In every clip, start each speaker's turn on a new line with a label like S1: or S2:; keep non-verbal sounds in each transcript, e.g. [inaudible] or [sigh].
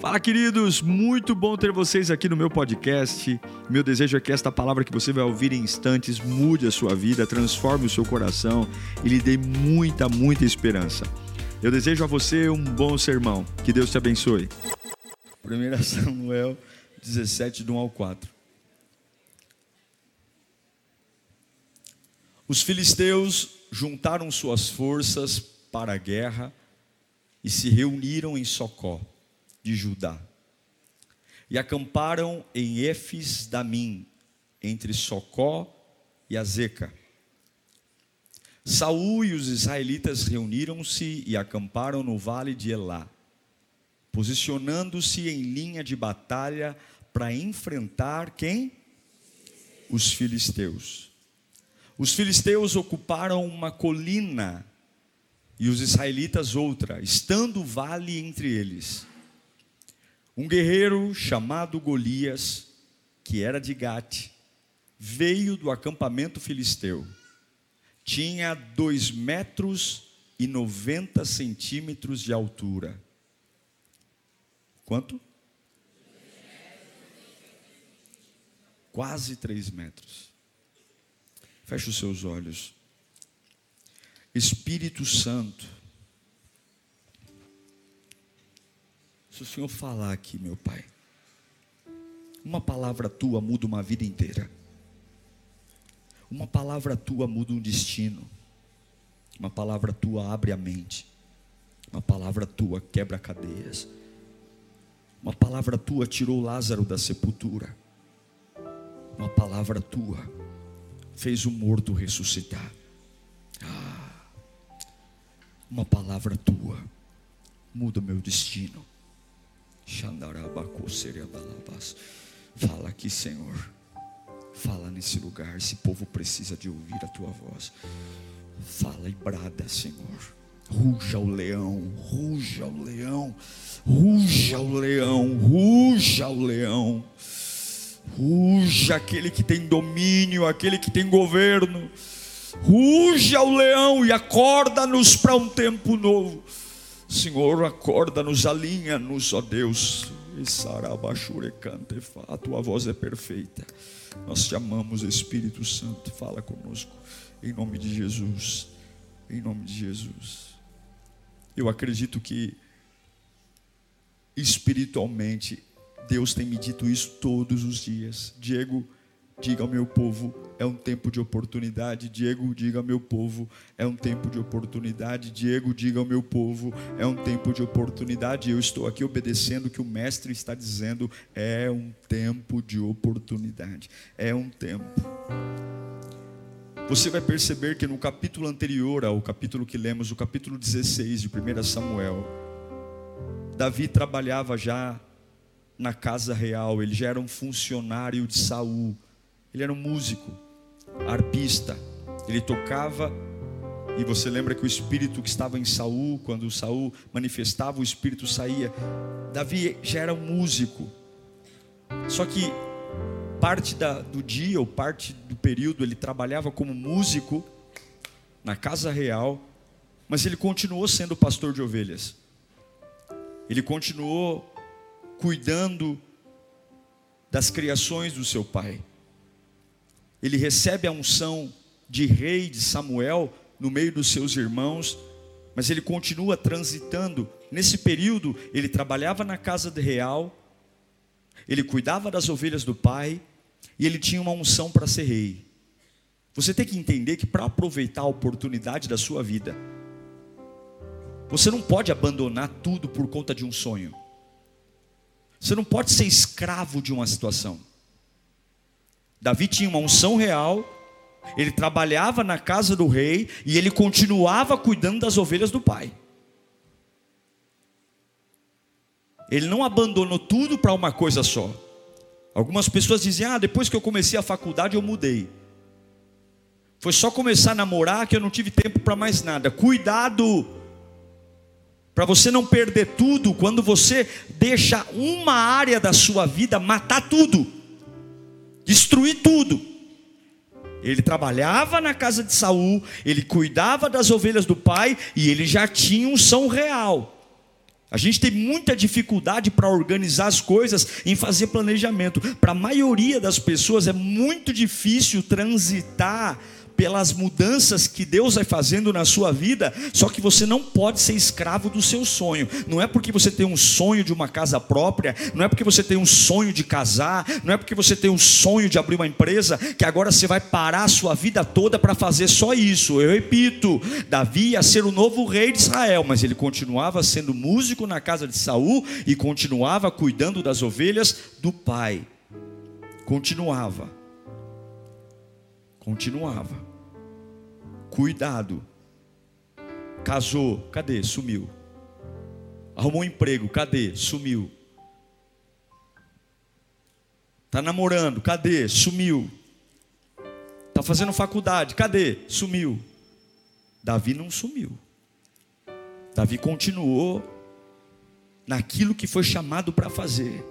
S1: Fala, queridos! Muito bom ter vocês aqui no meu podcast. Meu desejo é que esta palavra que você vai ouvir em instantes mude a sua vida, transforme o seu coração e lhe dê muita, muita esperança. Eu desejo a você um bom sermão. Que Deus te abençoe. 1 Samuel 17, do 1 ao 4. Os filisteus juntaram suas forças para a guerra e se reuniram em Socó de Judá. E acamparam em Efes Damim, entre Socó e Azeca. Saul e os israelitas reuniram-se e acamparam no vale de Elá, posicionando-se em linha de batalha para enfrentar quem? Os filisteus. Os filisteus ocuparam uma colina e os israelitas outra, estando o vale entre eles. Um guerreiro chamado Golias, que era de Gate, veio do acampamento filisteu. Tinha dois metros e noventa centímetros de altura. Quanto? Quase três metros. Feche os seus olhos. Espírito Santo, Se o Senhor falar aqui, meu Pai, uma palavra tua muda uma vida inteira. Uma palavra tua muda um destino. Uma palavra tua abre a mente. Uma palavra tua quebra cadeias. Uma palavra tua tirou Lázaro da sepultura. Uma palavra tua fez o morto ressuscitar. Ah, uma palavra tua muda o meu destino. Fala aqui, Senhor. Fala nesse lugar. Esse povo precisa de ouvir a tua voz. Fala e brada, Senhor. Ruja o leão, ruja o leão, ruja o leão, ruja o leão. Ruja aquele que tem domínio, aquele que tem governo. Ruja o leão e acorda-nos para um tempo novo. Senhor, acorda-nos, alinha-nos, ó Deus. A tua voz é perfeita. Nós te amamos, Espírito Santo. Fala conosco. Em nome de Jesus. Em nome de Jesus. Eu acredito que espiritualmente Deus tem me dito isso todos os dias. Diego, Diga ao meu povo, é um tempo de oportunidade. Diego, diga ao meu povo, é um tempo de oportunidade. Diego, diga ao meu povo, é um tempo de oportunidade. Eu estou aqui obedecendo o que o mestre está dizendo. É um tempo de oportunidade. É um tempo. Você vai perceber que no capítulo anterior ao capítulo que lemos, o capítulo 16 de 1 Samuel, Davi trabalhava já na casa real, ele já era um funcionário de Saul ele era um músico, arpista. Ele tocava e você lembra que o espírito que estava em Saul, quando Saul manifestava, o espírito saía. Davi já era um músico. Só que parte da, do dia ou parte do período ele trabalhava como músico na casa real, mas ele continuou sendo pastor de ovelhas. Ele continuou cuidando das criações do seu pai ele recebe a unção de rei de Samuel no meio dos seus irmãos, mas ele continua transitando. Nesse período, ele trabalhava na casa de real, ele cuidava das ovelhas do pai, e ele tinha uma unção para ser rei. Você tem que entender que para aproveitar a oportunidade da sua vida, você não pode abandonar tudo por conta de um sonho. Você não pode ser escravo de uma situação. Davi tinha uma unção real, ele trabalhava na casa do rei e ele continuava cuidando das ovelhas do pai. Ele não abandonou tudo para uma coisa só. Algumas pessoas dizem: Ah, depois que eu comecei a faculdade eu mudei. Foi só começar a namorar que eu não tive tempo para mais nada. Cuidado! Para você não perder tudo quando você deixa uma área da sua vida matar tudo destruir tudo. Ele trabalhava na casa de Saul, ele cuidava das ovelhas do pai e ele já tinha um são real. A gente tem muita dificuldade para organizar as coisas, em fazer planejamento. Para a maioria das pessoas é muito difícil transitar pelas mudanças que Deus vai fazendo na sua vida, só que você não pode ser escravo do seu sonho. Não é porque você tem um sonho de uma casa própria, não é porque você tem um sonho de casar, não é porque você tem um sonho de abrir uma empresa, que agora você vai parar a sua vida toda para fazer só isso. Eu repito, Davi ia ser o novo rei de Israel, mas ele continuava sendo músico na casa de Saul e continuava cuidando das ovelhas do pai. Continuava. Continuava. Cuidado. Casou, cadê? Sumiu. Arrumou um emprego, cadê? Sumiu. Tá namorando, cadê? Sumiu. Tá fazendo faculdade, cadê? Sumiu. Davi não sumiu. Davi continuou naquilo que foi chamado para fazer.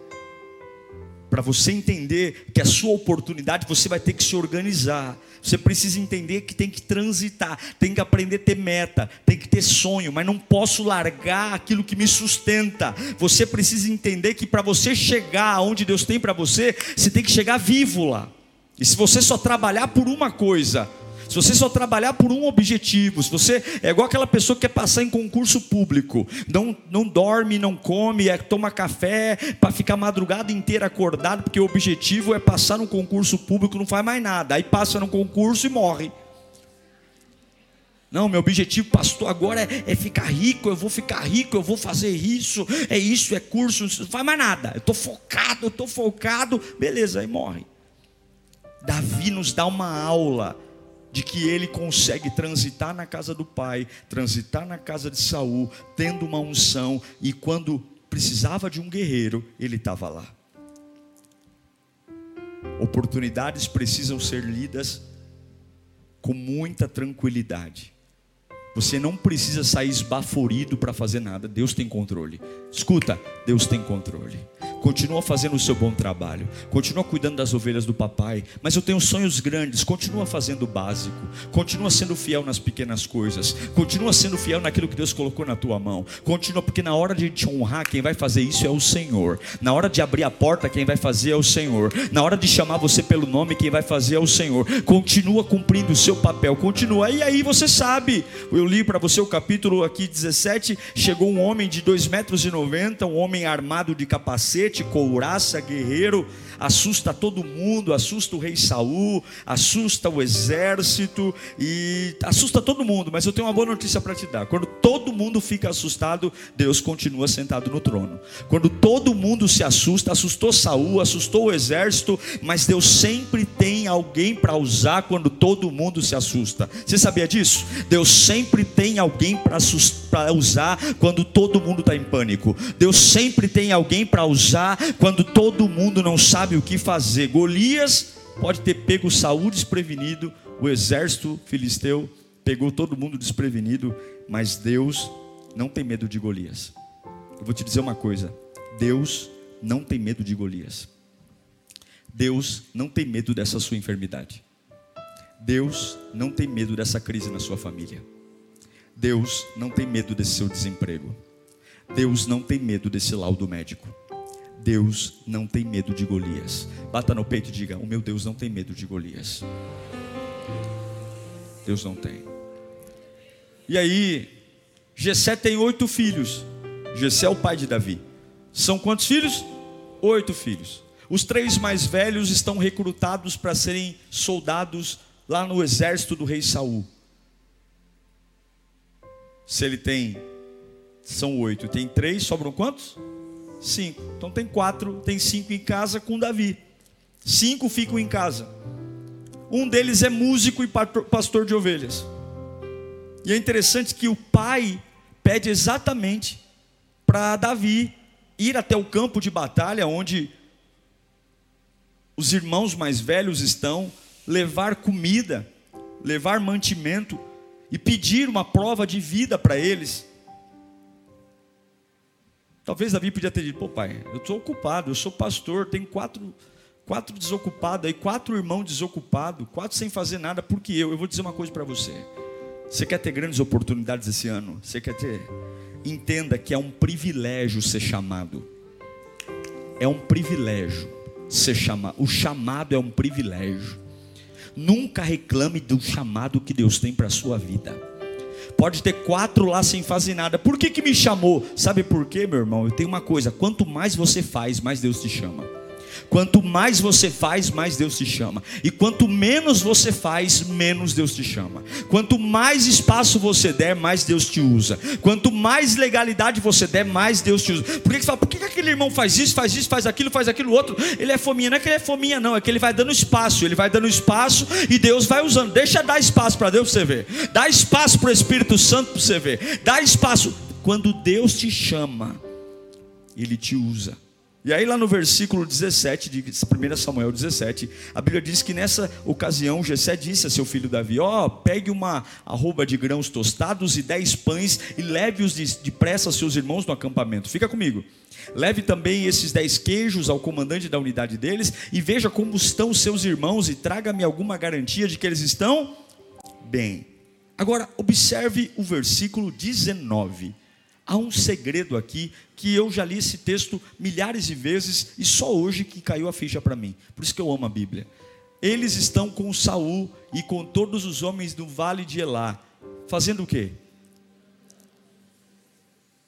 S1: Para você entender que a sua oportunidade, você vai ter que se organizar. Você precisa entender que tem que transitar, tem que aprender a ter meta, tem que ter sonho, mas não posso largar aquilo que me sustenta. Você precisa entender que para você chegar aonde Deus tem para você, você tem que chegar vivo lá. E se você só trabalhar por uma coisa, se você só trabalhar por um objetivo, se você é igual aquela pessoa que quer passar em concurso público, não, não dorme, não come, é, toma café para ficar madrugada inteira acordado, porque o objetivo é passar no concurso público, não faz mais nada, aí passa no concurso e morre. Não, meu objetivo, pastor, agora é, é, ficar rico. Eu vou ficar rico, eu vou fazer isso, é isso, é curso, não faz mais nada. Eu estou focado, eu estou focado, beleza, aí morre. Davi nos dá uma aula de que ele consegue transitar na casa do pai, transitar na casa de Saul, tendo uma unção, e quando precisava de um guerreiro, ele estava lá. Oportunidades precisam ser lidas com muita tranquilidade. Você não precisa sair esbaforido para fazer nada. Deus tem controle. Escuta, Deus tem controle. Continua fazendo o seu bom trabalho, continua cuidando das ovelhas do papai, mas eu tenho sonhos grandes, continua fazendo o básico, continua sendo fiel nas pequenas coisas, continua sendo fiel naquilo que Deus colocou na tua mão, continua, porque na hora de te honrar, quem vai fazer isso é o Senhor, na hora de abrir a porta, quem vai fazer é o Senhor, na hora de chamar você pelo nome, quem vai fazer é o Senhor, continua cumprindo o seu papel, continua, e aí você sabe, eu li para você o capítulo aqui 17, chegou um homem de 2 metros 90, um homem armado de capacete, couraça, guerreiro, assusta todo mundo, assusta o rei Saul, assusta o exército e assusta todo mundo, mas eu tenho uma boa notícia para te dar. Quando todo mundo fica assustado, Deus continua sentado no trono. Quando todo mundo se assusta, assustou Saul, assustou o exército, mas Deus sempre tem alguém para usar quando todo mundo se assusta. Você sabia disso? Deus sempre tem alguém para usar quando todo mundo está em pânico. Deus sempre tem alguém para usar quando todo mundo não sabe o que fazer. Golias pode ter pego Saúl desprevenido, o exército filisteu pegou todo mundo desprevenido, mas Deus não tem medo de Golias. Eu vou te dizer uma coisa: Deus não tem medo de Golias. Deus não tem medo dessa sua enfermidade. Deus não tem medo dessa crise na sua família. Deus não tem medo desse seu desemprego. Deus não tem medo desse laudo médico. Deus não tem medo de Golias. Bata no peito e diga: O meu Deus não tem medo de Golias. Deus não tem. E aí, Gessé tem oito filhos. Gessé é o pai de Davi. São quantos filhos? Oito filhos. Os três mais velhos estão recrutados para serem soldados lá no exército do rei Saul. Se ele tem, são oito, tem três, sobram quantos? Cinco. Então tem quatro, tem cinco em casa com Davi. Cinco ficam em casa. Um deles é músico e pastor de ovelhas. E é interessante que o pai pede exatamente para Davi ir até o campo de batalha onde os irmãos mais velhos estão, levar comida, levar mantimento e pedir uma prova de vida para eles. Talvez Davi podia ter dito, pô pai, eu estou ocupado, eu sou pastor, tenho quatro, quatro desocupados aí, quatro irmãos desocupados, quatro sem fazer nada, porque eu, eu vou dizer uma coisa para você. Você quer ter grandes oportunidades esse ano? Você quer ter? entenda que é um privilégio ser chamado. É um privilégio ser chamado. O chamado é um privilégio. Nunca reclame do chamado que Deus tem para a sua vida. Pode ter quatro lá sem fazer nada. Por que, que me chamou? Sabe por quê, meu irmão? Eu tenho uma coisa: quanto mais você faz, mais Deus te chama. Quanto mais você faz, mais Deus te chama. E quanto menos você faz, menos Deus te chama. Quanto mais espaço você der, mais Deus te usa. Quanto mais legalidade você der, mais Deus te usa. Por que você fala, por que aquele irmão faz isso, faz isso, faz aquilo, faz aquilo outro? Ele é fominha. Não é que ele é fominha, não. É que ele vai dando espaço. Ele vai dando espaço e Deus vai usando. Deixa dar espaço para Deus para você ver. Dá espaço para o Espírito Santo para você ver. Dá espaço. Quando Deus te chama, Ele te usa. E aí, lá no versículo 17 de 1 Samuel 17, a Bíblia diz que nessa ocasião Jessé disse a seu filho Davi: Ó, oh, pegue uma arroba de grãos tostados e dez pães e leve-os depressa aos seus irmãos no acampamento. Fica comigo. Leve também esses dez queijos ao comandante da unidade deles e veja como estão seus irmãos e traga-me alguma garantia de que eles estão bem. Agora, observe o versículo 19 Há um segredo aqui que eu já li esse texto milhares de vezes e só hoje que caiu a ficha para mim. Por isso que eu amo a Bíblia. Eles estão com Saul e com todos os homens do vale de Elá, fazendo o quê?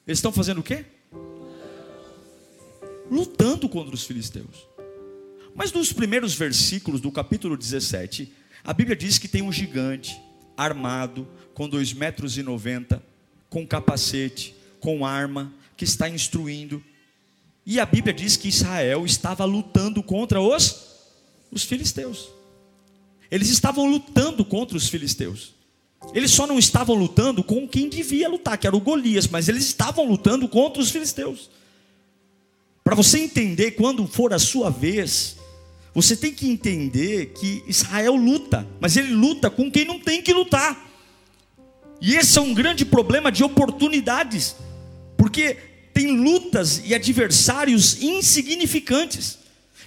S1: Eles estão fazendo o quê? Lutando contra os filisteus. Mas nos primeiros versículos do capítulo 17, a Bíblia diz que tem um gigante armado com dois metros e noventa, com capacete, com arma, que está instruindo. E a Bíblia diz que Israel estava lutando contra os, os filisteus. Eles estavam lutando contra os filisteus. Eles só não estavam lutando com quem devia lutar, que era o Golias, mas eles estavam lutando contra os filisteus. Para você entender quando for a sua vez, você tem que entender que Israel luta, mas ele luta com quem não tem que lutar. E esse é um grande problema de oportunidades porque tem lutas e adversários insignificantes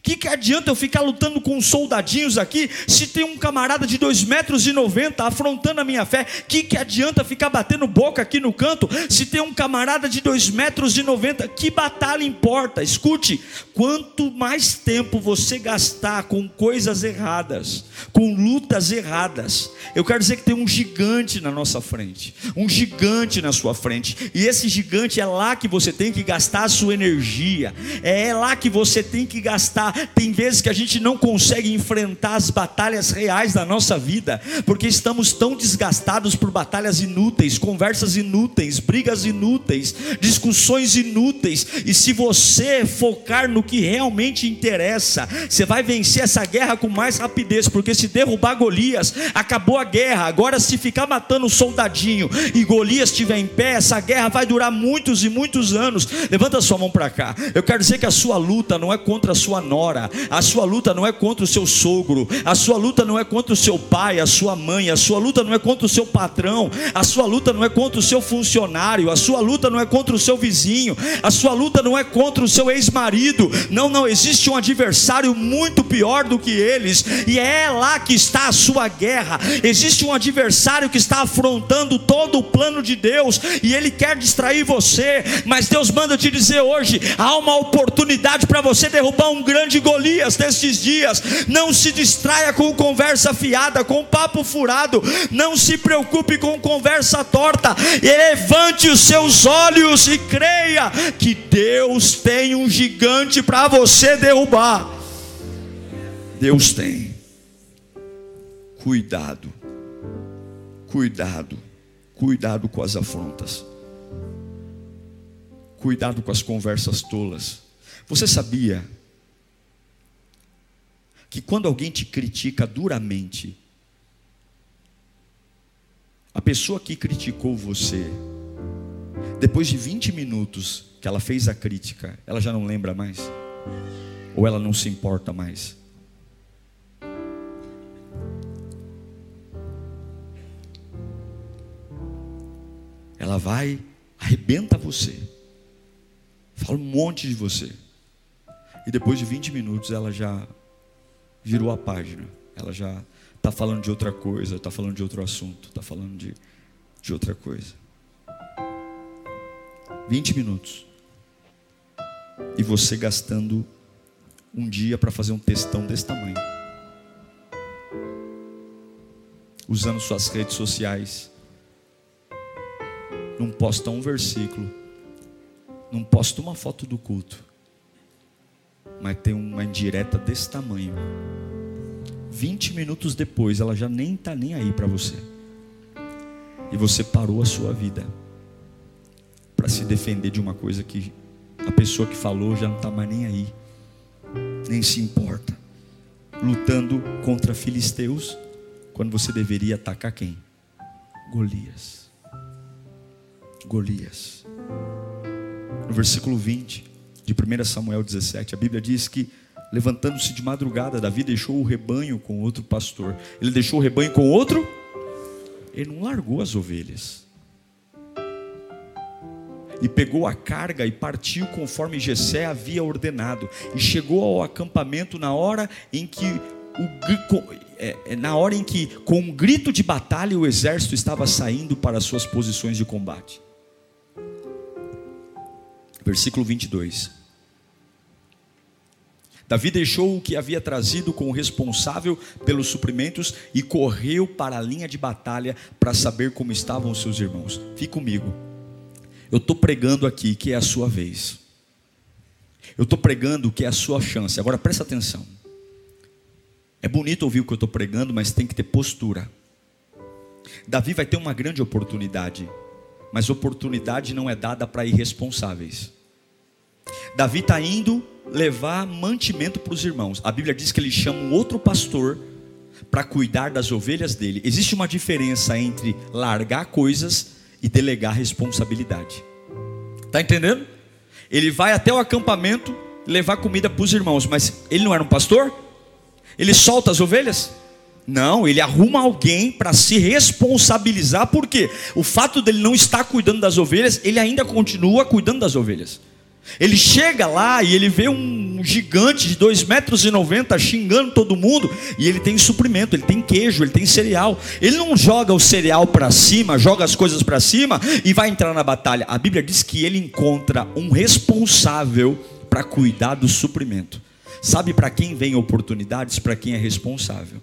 S1: que, que adianta eu ficar lutando com soldadinhos aqui, se tem um camarada de 2 metros e 90 afrontando a minha fé? Que, que adianta ficar batendo boca aqui no canto, se tem um camarada de 2 metros e 90? Que batalha importa? Escute, quanto mais tempo você gastar com coisas erradas, com lutas erradas, eu quero dizer que tem um gigante na nossa frente, um gigante na sua frente, e esse gigante é lá que você tem que gastar a sua energia, é lá que você tem que gastar tem vezes que a gente não consegue enfrentar as batalhas reais da nossa vida, porque estamos tão desgastados por batalhas inúteis, conversas inúteis, brigas inúteis, discussões inúteis. E se você focar no que realmente interessa, você vai vencer essa guerra com mais rapidez, porque se derrubar Golias, acabou a guerra. Agora, se ficar matando soldadinho e Golias estiver em pé, essa guerra vai durar muitos e muitos anos. Levanta sua mão para cá. Eu quero dizer que a sua luta não é contra a sua nora a sua luta não é contra o seu sogro, a sua luta não é contra o seu pai, a sua mãe, a sua luta não é contra o seu patrão, a sua luta não é contra o seu funcionário, a sua luta não é contra o seu vizinho, a sua luta não é contra o seu ex-marido. Não, não, existe um adversário muito pior do que eles, e é lá que está a sua guerra. Existe um adversário que está afrontando todo o plano de Deus, e ele quer distrair você, mas Deus manda te dizer hoje: há uma oportunidade para você derrubar um grande de Golias destes dias. Não se distraia com conversa fiada, com papo furado. Não se preocupe com conversa torta. Levante os seus olhos e creia que Deus tem um gigante para você derrubar. Deus tem. Cuidado. Cuidado. Cuidado com as afrontas. Cuidado com as conversas tolas. Você sabia que quando alguém te critica duramente, a pessoa que criticou você, depois de 20 minutos que ela fez a crítica, ela já não lembra mais? Ou ela não se importa mais? Ela vai, arrebenta você, fala um monte de você, e depois de 20 minutos ela já virou a página. Ela já está falando de outra coisa, está falando de outro assunto, está falando de, de outra coisa. 20 minutos. E você gastando um dia para fazer um textão desse tamanho. Usando suas redes sociais. Não posta um versículo. Não posta uma foto do culto. Mas tem uma indireta desse tamanho. 20 minutos depois, ela já nem está nem aí para você. E você parou a sua vida para se defender de uma coisa que a pessoa que falou já não está mais nem aí, nem se importa, lutando contra filisteus, quando você deveria atacar quem? Golias. Golias. No versículo 20 de 1 Samuel 17, a Bíblia diz que levantando-se de madrugada, Davi deixou o rebanho com outro pastor. Ele deixou o rebanho com outro? Ele não largou as ovelhas e pegou a carga e partiu conforme Jessé havia ordenado e chegou ao acampamento na hora em que o, é, é, na hora em que com um grito de batalha o exército estava saindo para as suas posições de combate. Versículo 22. Davi deixou o que havia trazido com o responsável pelos suprimentos e correu para a linha de batalha para saber como estavam os seus irmãos. Fique comigo. Eu estou pregando aqui que é a sua vez. Eu estou pregando que é a sua chance. Agora presta atenção. É bonito ouvir o que eu estou pregando, mas tem que ter postura. Davi vai ter uma grande oportunidade, mas oportunidade não é dada para irresponsáveis. Davi está indo levar mantimento para os irmãos. A Bíblia diz que ele chama um outro pastor para cuidar das ovelhas dele. Existe uma diferença entre largar coisas e delegar responsabilidade. Está entendendo? Ele vai até o acampamento levar comida para os irmãos, mas ele não era um pastor? Ele solta as ovelhas? Não, ele arruma alguém para se responsabilizar, porque o fato dele não estar cuidando das ovelhas, ele ainda continua cuidando das ovelhas. Ele chega lá e ele vê um gigante de 2,90 metros e xingando todo mundo, e ele tem suprimento, ele tem queijo, ele tem cereal. Ele não joga o cereal para cima, joga as coisas para cima e vai entrar na batalha. A Bíblia diz que ele encontra um responsável para cuidar do suprimento. Sabe para quem vem oportunidades? Para quem é responsável.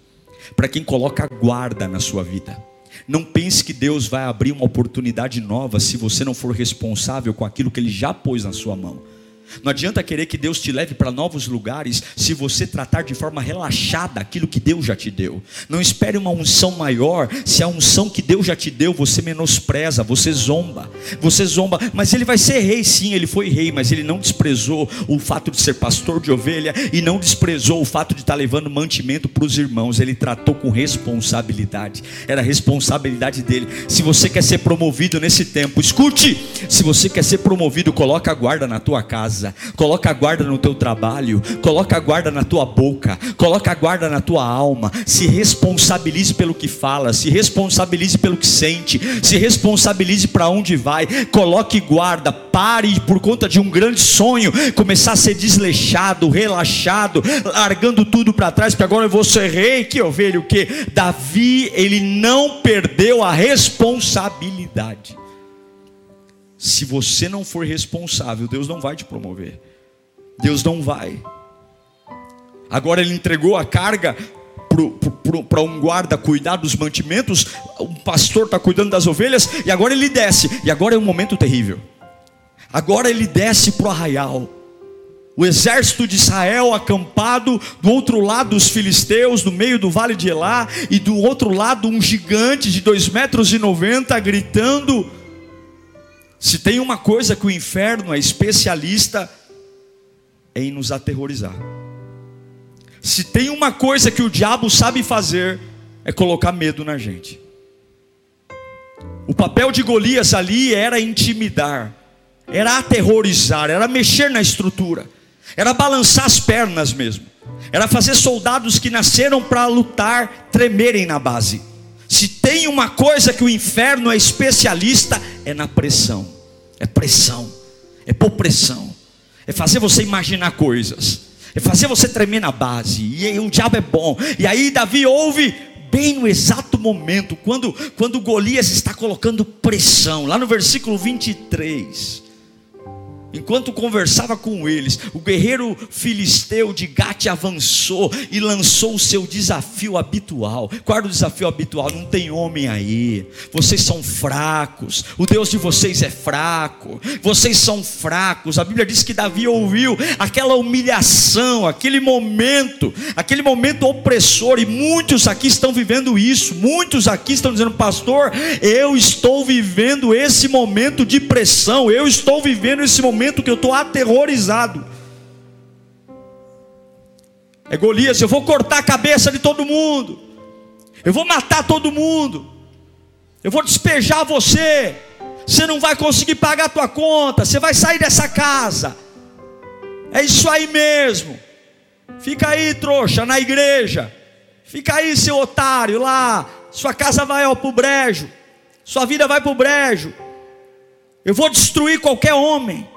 S1: Para quem coloca guarda na sua vida. Não pense que Deus vai abrir uma oportunidade nova se você não for responsável com aquilo que Ele já pôs na sua mão. Não adianta querer que Deus te leve para novos lugares se você tratar de forma relaxada aquilo que Deus já te deu. Não espere uma unção maior se a unção que Deus já te deu você menospreza, você zomba. Você zomba, mas ele vai ser rei sim, ele foi rei, mas ele não desprezou o fato de ser pastor de ovelha e não desprezou o fato de estar levando mantimento para os irmãos. Ele tratou com responsabilidade. Era responsabilidade dele. Se você quer ser promovido nesse tempo, escute. Se você quer ser promovido, coloca a guarda na tua casa casa, coloca a guarda no teu trabalho, coloca a guarda na tua boca, coloca a guarda na tua alma, se responsabilize pelo que fala, se responsabilize pelo que sente, se responsabilize para onde vai, coloque guarda, pare por conta de um grande sonho, começar a ser desleixado, relaxado, largando tudo para trás, porque agora eu vou ser rei, que ovelha o que? Davi, ele não perdeu a responsabilidade. Se você não for responsável, Deus não vai te promover. Deus não vai. Agora ele entregou a carga para um guarda cuidar dos mantimentos, um pastor está cuidando das ovelhas, e agora ele desce, e agora é um momento terrível. Agora ele desce para o arraial. O exército de Israel acampado do outro lado dos filisteus, no meio do vale de Elá, e do outro lado um gigante de dois metros e noventa gritando se tem uma coisa que o inferno é especialista é em nos aterrorizar. Se tem uma coisa que o diabo sabe fazer é colocar medo na gente. O papel de Golias ali era intimidar, era aterrorizar, era mexer na estrutura, era balançar as pernas mesmo, era fazer soldados que nasceram para lutar tremerem na base. Se tem uma coisa que o inferno é especialista, é na pressão. É pressão. É por pressão. É fazer você imaginar coisas. É fazer você tremer na base. E o diabo é bom. E aí Davi ouve bem no exato momento, quando, quando Golias está colocando pressão, lá no versículo 23. Enquanto conversava com eles, o guerreiro filisteu de Gate avançou e lançou o seu desafio habitual. Qual era o desafio habitual? Não tem homem aí. Vocês são fracos. O Deus de vocês é fraco. Vocês são fracos. A Bíblia diz que Davi ouviu aquela humilhação, aquele momento, aquele momento opressor. E muitos aqui estão vivendo isso. Muitos aqui estão dizendo, pastor, eu estou vivendo esse momento de pressão. Eu estou vivendo esse momento momento que eu estou aterrorizado. É Golias, eu vou cortar a cabeça de todo mundo. Eu vou matar todo mundo. Eu vou despejar você. Você não vai conseguir pagar a tua conta. Você vai sair dessa casa. É isso aí mesmo. Fica aí, trouxa, na igreja. Fica aí, seu otário, lá. Sua casa vai ao pro brejo. Sua vida vai pro brejo. Eu vou destruir qualquer homem.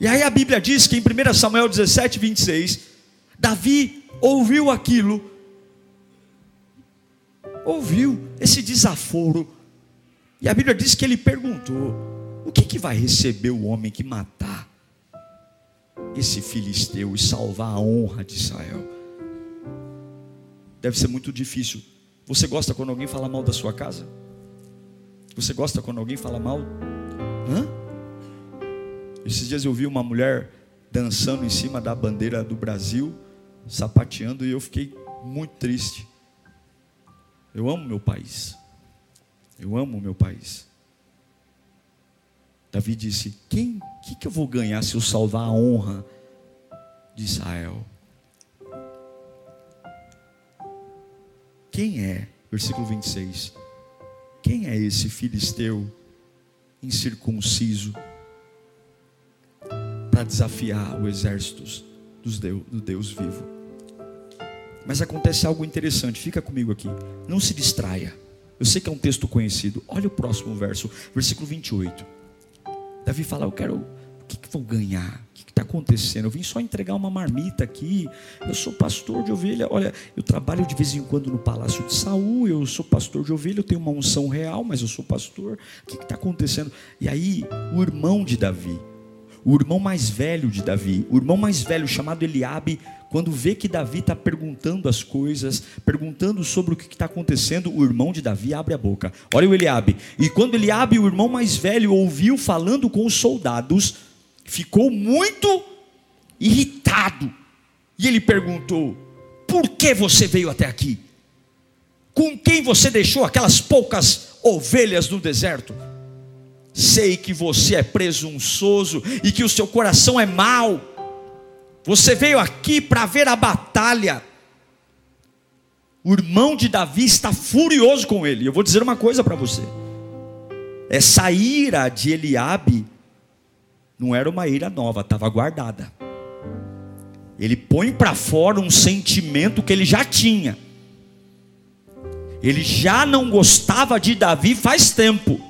S1: E aí a Bíblia diz que em 1 Samuel 17, 26, Davi ouviu aquilo, ouviu esse desaforo, e a Bíblia diz que ele perguntou: o que, que vai receber o homem que matar esse filisteu e salvar a honra de Israel? Deve ser muito difícil. Você gosta quando alguém fala mal da sua casa? Você gosta quando alguém fala mal? Hã? Esses dias eu vi uma mulher dançando em cima da bandeira do Brasil, sapateando, e eu fiquei muito triste. Eu amo meu país. Eu amo meu país. Davi disse: Quem, que, que eu vou ganhar se eu salvar a honra de Israel? Quem é, versículo 26, quem é esse filisteu incircunciso? Para desafiar o exército dos Deus, do Deus vivo. Mas acontece algo interessante, fica comigo aqui. Não se distraia. Eu sei que é um texto conhecido. Olha o próximo verso, versículo 28. Davi fala: Eu quero. O que, que vou ganhar? O que está acontecendo? Eu vim só entregar uma marmita aqui. Eu sou pastor de ovelha. Olha, eu trabalho de vez em quando no palácio de Saul. Eu sou pastor de ovelha. Eu tenho uma unção real, mas eu sou pastor. O que está acontecendo? E aí, o irmão de Davi, o irmão mais velho de Davi, o irmão mais velho chamado Eliabe, quando vê que Davi está perguntando as coisas, perguntando sobre o que está acontecendo, o irmão de Davi abre a boca. Olha o Eliabe. E quando Eliabe, o irmão mais velho, ouviu falando com os soldados, ficou muito irritado. E ele perguntou: Por que você veio até aqui? Com quem você deixou aquelas poucas ovelhas no deserto? Sei que você é presunçoso e que o seu coração é mau. Você veio aqui para ver a batalha. O irmão de Davi está furioso com ele. Eu vou dizer uma coisa para você. Essa ira de Eliabe não era uma ira nova, estava guardada. Ele põe para fora um sentimento que ele já tinha. Ele já não gostava de Davi faz tempo.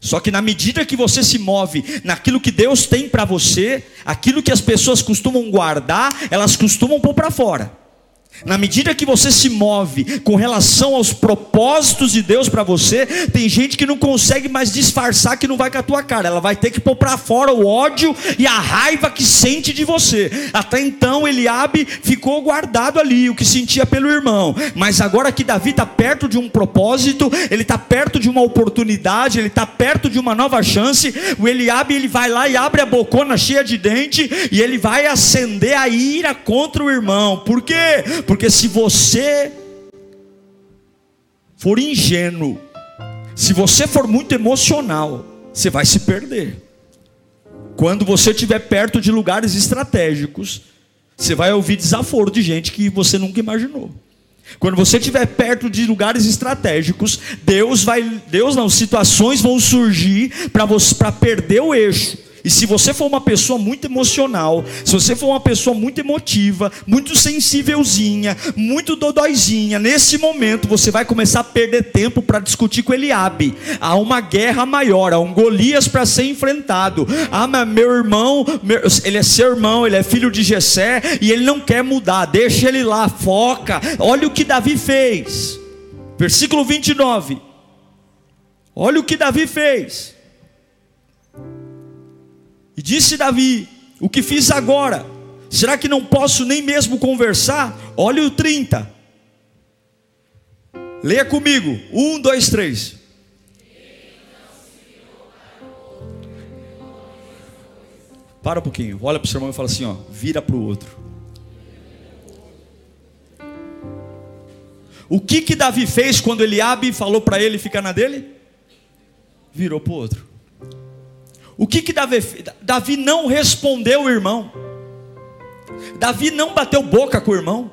S1: Só que na medida que você se move naquilo que Deus tem para você, aquilo que as pessoas costumam guardar, elas costumam pôr para fora. Na medida que você se move com relação aos propósitos de Deus para você, tem gente que não consegue mais disfarçar que não vai com a tua cara. Ela vai ter que pôr para fora o ódio e a raiva que sente de você. Até então Eliabe ficou guardado ali, o que sentia pelo irmão. Mas agora que Davi está perto de um propósito, ele está perto de uma oportunidade, ele está perto de uma nova chance. O Eliabe ele vai lá e abre a bocona cheia de dente e ele vai acender a ira contra o irmão. Por quê? Porque se você for ingênuo, se você for muito emocional, você vai se perder. Quando você estiver perto de lugares estratégicos, você vai ouvir desaforo de gente que você nunca imaginou. Quando você estiver perto de lugares estratégicos, Deus vai, Deus não, situações vão surgir para você para perder o eixo. E se você for uma pessoa muito emocional, se você for uma pessoa muito emotiva, muito sensívelzinha, muito dodóizinha, nesse momento você vai começar a perder tempo para discutir com Eliabe. Há uma guerra maior, há um Golias para ser enfrentado. Ah, meu irmão, meu, ele é seu irmão, ele é filho de Jessé e ele não quer mudar. Deixa ele lá, foca. Olha o que Davi fez. Versículo 29. Olha o que Davi fez. E disse Davi: O que fiz agora? Será que não posso nem mesmo conversar? Olha o 30. Leia comigo. Um, dois, três. Para um pouquinho, olha para o seu irmão e fala assim: ó, vira para o outro. O que que Davi fez quando Eliabe falou para ele ficar na dele? Virou para o outro. O que que Davi, Davi não respondeu o irmão? Davi não bateu boca com o irmão.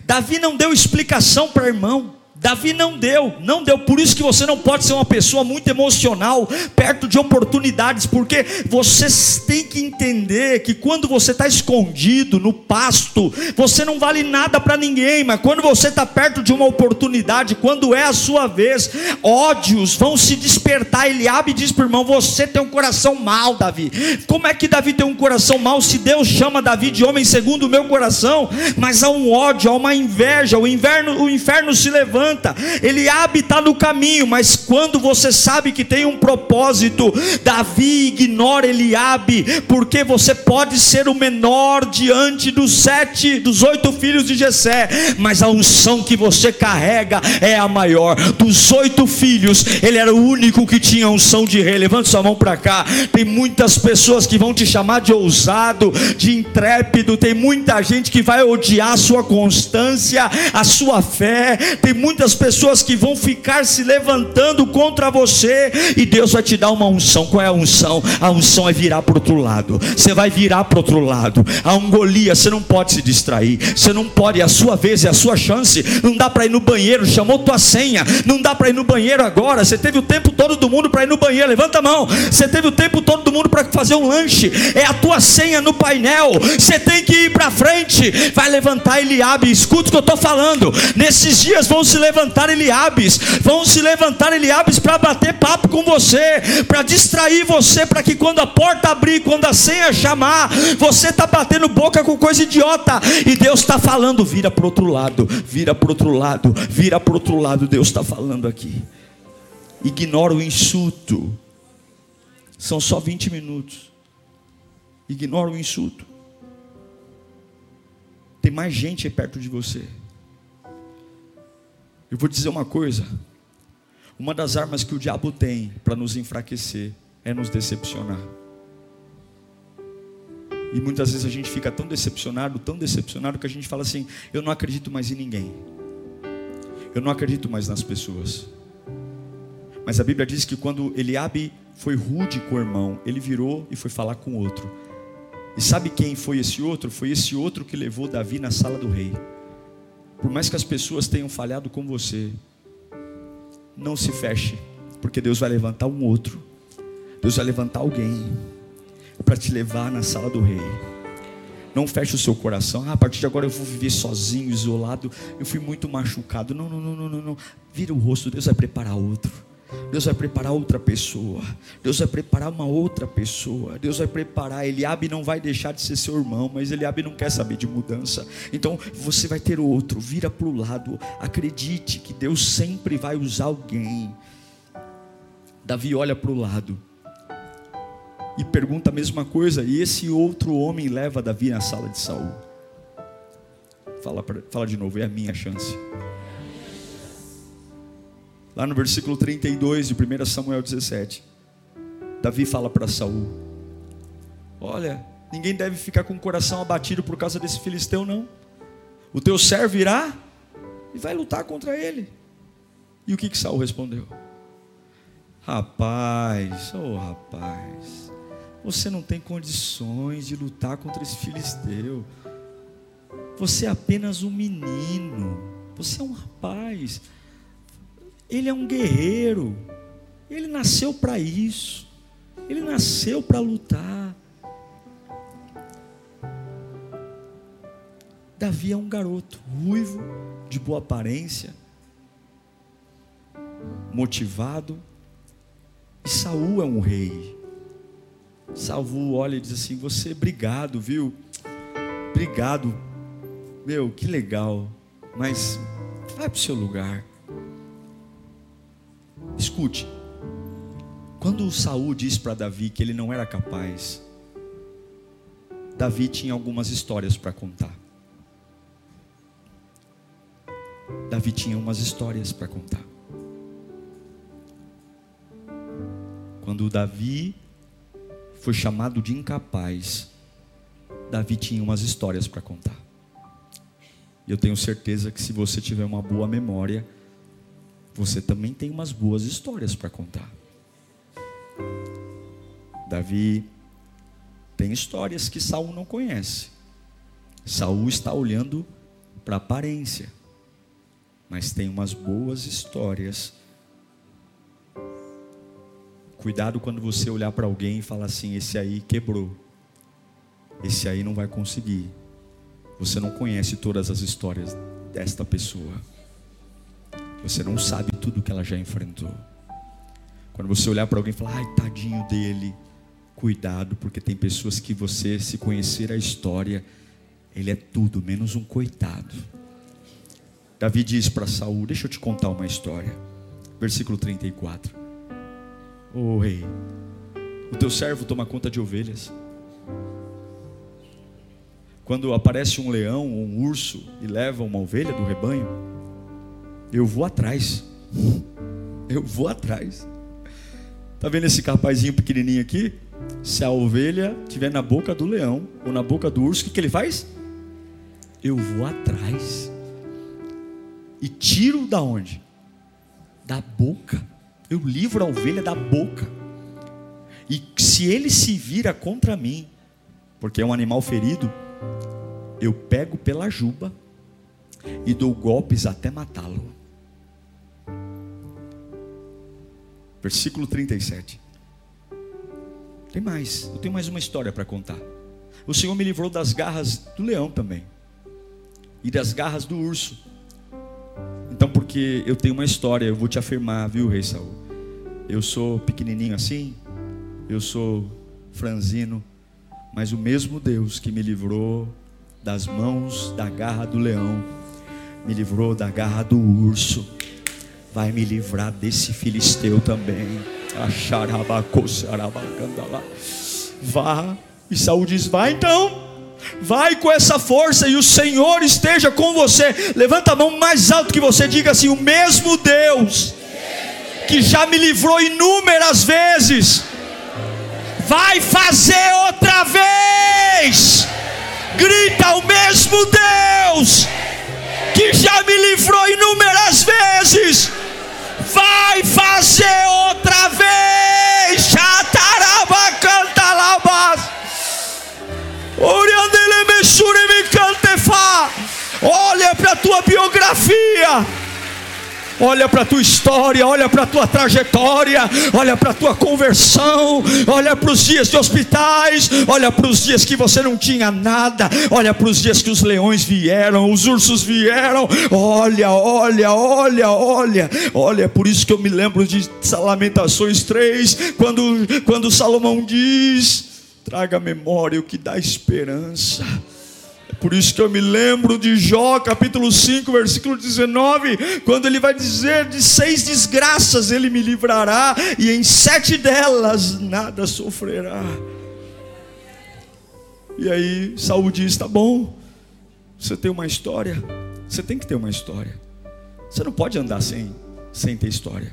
S1: Davi não deu explicação para o irmão. Davi não deu, não deu. Por isso que você não pode ser uma pessoa muito emocional perto de oportunidades, porque você tem que entender que quando você está escondido no pasto, você não vale nada para ninguém. Mas quando você está perto de uma oportunidade, quando é a sua vez, ódios vão se despertar. Ele abre e diz para irmão: Você tem um coração mau, Davi. Como é que Davi tem um coração mau se Deus chama Davi de homem segundo o meu coração? Mas há um ódio, há uma inveja. O inverno, o inferno se levanta levanta, ele habita no caminho, mas quando você sabe que tem um propósito, Davi ignora Eliabe, porque você pode ser o menor diante dos sete, dos oito filhos de Jessé, mas a unção que você carrega é a maior. Dos oito filhos, ele era o único que tinha unção de rei. Levante sua mão para cá. Tem muitas pessoas que vão te chamar de ousado, de intrépido. Tem muita gente que vai odiar a sua constância, a sua fé. Tem muita muitas pessoas que vão ficar se levantando contra você, e Deus vai te dar uma unção. Qual é a unção? A unção é virar para outro lado. Você vai virar para outro lado. A Golias, você não pode se distrair. Você não pode, é a sua vez, é a sua chance. Não dá para ir no banheiro, chamou tua senha. Não dá para ir no banheiro agora. Você teve o tempo todo do mundo para ir no banheiro. Levanta a mão. Você teve o tempo todo do mundo para fazer um lanche. É a tua senha no painel. Você tem que ir para frente. Vai levantar Eliabe. Escuta o que eu estou falando. Nesses dias vão se levantar levantar Eliabes, vão se levantar Eliabes para bater papo com você, para distrair você, para que quando a porta abrir, quando a senha chamar, você está batendo boca com coisa idiota, e Deus está falando, vira para outro lado, vira para outro lado, vira para outro lado, Deus está falando aqui. Ignora o insulto. São só 20 minutos. Ignora o insulto. Tem mais gente aí perto de você. Eu vou dizer uma coisa: uma das armas que o diabo tem para nos enfraquecer é nos decepcionar. E muitas vezes a gente fica tão decepcionado, tão decepcionado, que a gente fala assim: eu não acredito mais em ninguém, eu não acredito mais nas pessoas. Mas a Bíblia diz que quando Eliabe foi rude com o irmão, ele virou e foi falar com outro. E sabe quem foi esse outro? Foi esse outro que levou Davi na sala do rei. Por mais que as pessoas tenham falhado com você, não se feche, porque Deus vai levantar um outro. Deus vai levantar alguém para te levar na sala do rei. Não feche o seu coração. Ah, a partir de agora eu vou viver sozinho, isolado. Eu fui muito machucado. Não, não, não, não, não. Vira o rosto. Deus vai preparar outro. Deus vai preparar outra pessoa. Deus vai preparar uma outra pessoa. Deus vai preparar. Eliabe não vai deixar de ser seu irmão, mas Eliabe não quer saber de mudança. Então você vai ter outro. Vira para o lado. Acredite que Deus sempre vai usar alguém. Davi olha para o lado e pergunta a mesma coisa. E esse outro homem leva Davi na sala de Saul. Fala, fala de novo, é a minha chance. Lá no versículo 32 de 1 Samuel 17, Davi fala para Saul: Olha, ninguém deve ficar com o coração abatido por causa desse filisteu, não. O teu servo irá e vai lutar contra ele. E o que que Saul respondeu? Rapaz, oh rapaz, você não tem condições de lutar contra esse filisteu. Você é apenas um menino. Você é um rapaz. Ele é um guerreiro. Ele nasceu para isso. Ele nasceu para lutar. Davi é um garoto ruivo, de boa aparência, motivado. E Saul é um rei. Saul olha e diz assim: Você, obrigado, viu? Obrigado. Meu, que legal. Mas vai para o seu lugar. Escute. Quando Saul disse para Davi que ele não era capaz, Davi tinha algumas histórias para contar. Davi tinha umas histórias para contar. Quando Davi foi chamado de incapaz, Davi tinha umas histórias para contar. E eu tenho certeza que se você tiver uma boa memória, você também tem umas boas histórias para contar. Davi tem histórias que Saul não conhece. Saul está olhando para a aparência, mas tem umas boas histórias. Cuidado quando você olhar para alguém e falar assim: esse aí quebrou, esse aí não vai conseguir. Você não conhece todas as histórias desta pessoa. Você não sabe tudo que ela já enfrentou. Quando você olhar para alguém e falar, ai, tadinho dele, cuidado, porque tem pessoas que você, se conhecer a história, ele é tudo menos um coitado. Davi diz para Saul: Deixa eu te contar uma história. Versículo 34. Ô oh, rei, o teu servo toma conta de ovelhas. Quando aparece um leão ou um urso e leva uma ovelha do rebanho, eu vou atrás. Eu vou atrás. Tá vendo esse capazinho pequenininho aqui? Se a ovelha estiver na boca do leão ou na boca do urso, o que, que ele faz? Eu vou atrás. E tiro da onde? Da boca. Eu livro a ovelha da boca. E se ele se vira contra mim, porque é um animal ferido, eu pego pela juba e dou golpes até matá-lo. Versículo 37. Tem mais, eu tenho mais uma história para contar. O Senhor me livrou das garras do leão também, e das garras do urso. Então, porque eu tenho uma história, eu vou te afirmar, viu, Rei Saul? Eu sou pequenininho assim, eu sou franzino, mas o mesmo Deus que me livrou das mãos da garra do leão, me livrou da garra do urso, vai me livrar desse filisteu também. Vá. E Saul diz: Vai então. Vai com essa força e o Senhor esteja com você. Levanta a mão mais alto que você diga assim: O mesmo Deus que já me livrou inúmeras vezes, vai fazer outra vez. Grita o mesmo Deus que já me livrou inúmeras vezes vai fazer outra vez. Chataraba canta labas. Oriandele me me cantefa. Olha para a tua biografia olha para a tua história, olha para a tua trajetória, olha para a tua conversão, olha para os dias de hospitais, olha para os dias que você não tinha nada, olha para os dias que os leões vieram, os ursos vieram, olha, olha, olha, olha, olha, por isso que eu me lembro de Lamentações 3, quando, quando Salomão diz: traga a memória o que dá esperança. Por isso que eu me lembro de Jó, capítulo 5, versículo 19, quando ele vai dizer: De seis desgraças ele me livrará, e em sete delas nada sofrerá. E aí Saul diz: Tá bom, você tem uma história, você tem que ter uma história. Você não pode andar sem, sem ter história.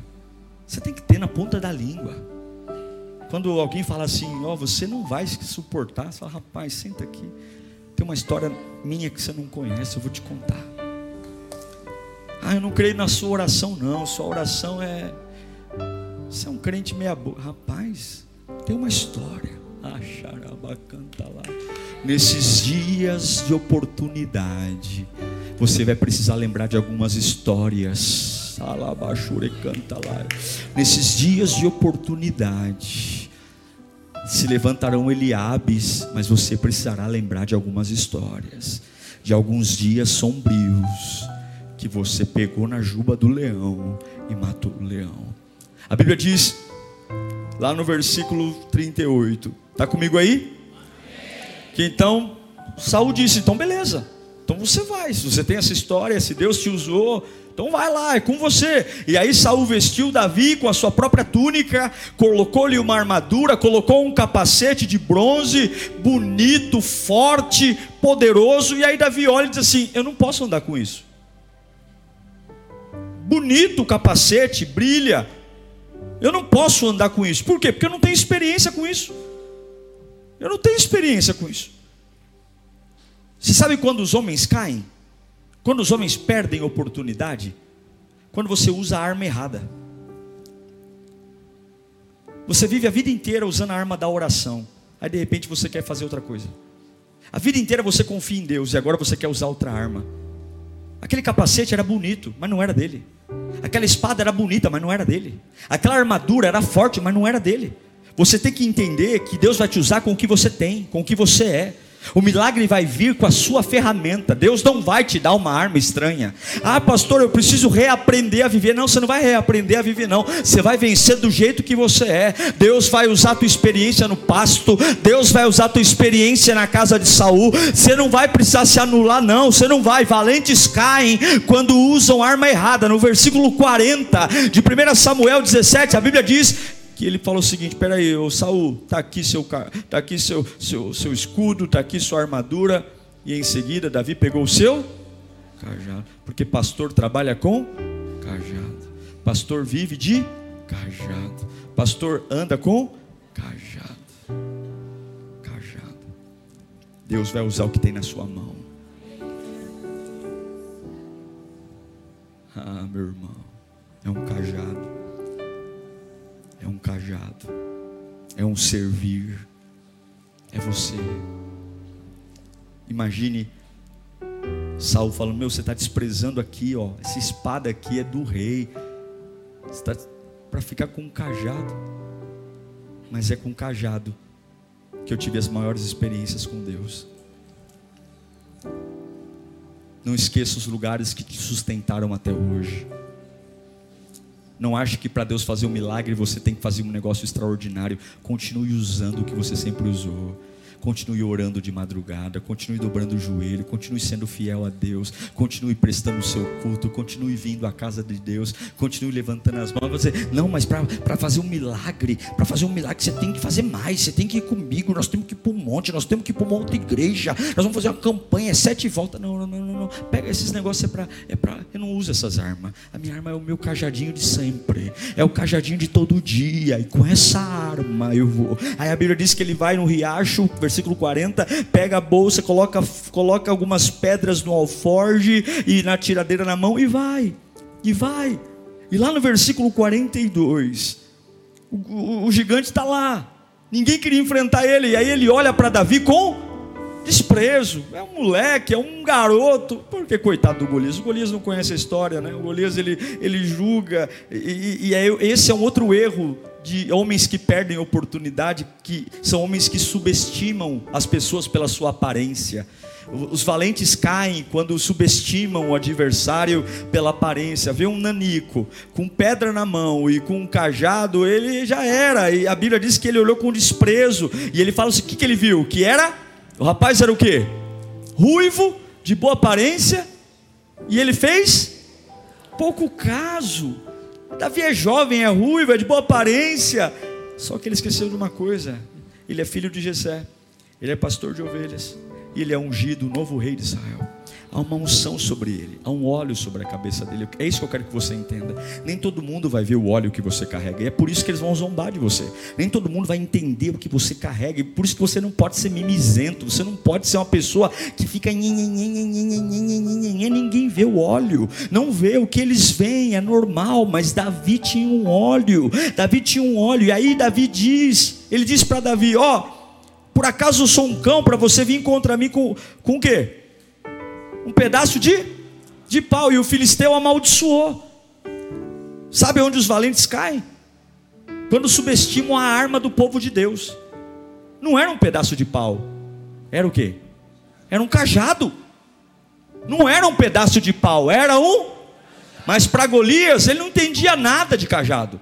S1: Você tem que ter na ponta da língua. Quando alguém fala assim, ó, oh, você não vai suportar, você fala, rapaz, senta aqui. Tem uma história minha que você não conhece, eu vou te contar. Ah, eu não creio na sua oração, não. Sua oração é. Você é um crente meia boca. Rapaz, tem uma história. Ah, canta lá. Nesses dias de oportunidade, você vai precisar lembrar de algumas histórias. canta lá. Nesses dias de oportunidade se levantarão Eliabes, mas você precisará lembrar de algumas histórias, de alguns dias sombrios que você pegou na juba do leão e matou o leão. A Bíblia diz, lá no versículo 38, está comigo aí? Que então Saul disse: então beleza, Então você vai. Se você tem essa história, se Deus te usou, então vai lá, é com você. E aí Saul vestiu Davi com a sua própria túnica, colocou-lhe uma armadura, colocou um capacete de bronze, bonito, forte, poderoso. E aí Davi olha e diz assim: Eu não posso andar com isso. Bonito o capacete, brilha. Eu não posso andar com isso. Por quê? Porque eu não tenho experiência com isso. Eu não tenho experiência com isso. Você sabe quando os homens caem? Quando os homens perdem oportunidade, quando você usa a arma errada. Você vive a vida inteira usando a arma da oração, aí de repente você quer fazer outra coisa. A vida inteira você confia em Deus e agora você quer usar outra arma. Aquele capacete era bonito, mas não era dele. Aquela espada era bonita, mas não era dele. Aquela armadura era forte, mas não era dele. Você tem que entender que Deus vai te usar com o que você tem, com o que você é. O milagre vai vir com a sua ferramenta. Deus não vai te dar uma arma estranha. Ah, pastor, eu preciso reaprender a viver. Não, você não vai reaprender a viver, não. Você vai vencer do jeito que você é. Deus vai usar a tua experiência no pasto. Deus vai usar a tua experiência na casa de Saul. Você não vai precisar se anular, não. Você não vai. Valentes caem quando usam arma errada. No versículo 40 de 1 Samuel 17, a Bíblia diz que ele falou o seguinte: peraí, ô Saul, tá aqui seu tá aqui seu, seu, seu escudo, tá aqui sua armadura. E em seguida Davi pegou o seu cajado, porque pastor trabalha com cajado, pastor vive de cajado, pastor anda com cajado, cajado. Deus vai usar o que tem na sua mão. Ah, meu irmão, é um cajado um cajado, é um servir, é você. Imagine Saul falando: Meu, você está desprezando aqui, ó. Essa espada aqui é do rei. Está para ficar com um cajado. Mas é com um cajado que eu tive as maiores experiências com Deus. Não esqueça os lugares que te sustentaram até hoje. Não ache que para Deus fazer um milagre você tem que fazer um negócio extraordinário. Continue usando o que você sempre usou. Continue orando de madrugada, continue dobrando o joelho, continue sendo fiel a Deus, continue prestando o seu culto, continue vindo à casa de Deus, continue levantando as mãos. Você, não, mas para fazer um milagre, para fazer um milagre, você tem que fazer mais, você tem que ir comigo, nós temos que ir para um monte, nós temos que ir para uma outra igreja, nós vamos fazer uma campanha, sete voltas. Não, não, não, não, não. Pega esses negócios, é para. É pra, eu não uso essas armas. A minha arma é o meu cajadinho de sempre, é o cajadinho de todo dia, e com essa arma eu vou. Aí a Bíblia diz que ele vai no riacho, 40, pega a bolsa, coloca, coloca algumas pedras no alforge e na tiradeira na mão e vai, e vai. E lá no versículo 42, o, o, o gigante está lá, ninguém queria enfrentar ele, e aí ele olha para Davi com desprezo. É um moleque, é um garoto. Porque coitado do Golias. O Golias não conhece a história, né? O Golias ele, ele julga. E, e, e é, esse é um outro erro de homens que perdem oportunidade, que são homens que subestimam as pessoas pela sua aparência. Os valentes caem quando subestimam o adversário pela aparência. Vê um nanico com pedra na mão e com um cajado, ele já era. E a Bíblia diz que ele olhou com desprezo. E ele fala assim: o que, que ele viu? Que era? O rapaz era o quê? Ruivo, de boa aparência. E ele fez pouco caso. Davi é jovem, é ruivo, é de boa aparência. Só que ele esqueceu de uma coisa: ele é filho de Jessé, ele é pastor de ovelhas, e ele é ungido, o novo rei de Israel há uma unção sobre ele, há um óleo sobre a cabeça dele. É isso que eu quero que você entenda. Nem todo mundo vai ver o óleo que você carrega, e é por isso que eles vão zombar de você. Nem todo mundo vai entender o que você carrega, e por isso que você não pode ser mimizento, você não pode ser uma pessoa que fica. Ninguém vê o óleo, não vê o que eles veem, é normal, mas Davi tinha um óleo, Davi tinha um óleo, e aí Davi diz, ele diz para Davi: Ó, oh, por acaso eu sou um cão para você vir contra mim com, com o quê? Um pedaço de, de pau, e o filisteu amaldiçoou. Sabe onde os valentes caem? Quando subestimam a arma do povo de Deus. Não era um pedaço de pau, era o que? Era um cajado. Não era um pedaço de pau, era um. Mas para Golias, ele não entendia nada de cajado.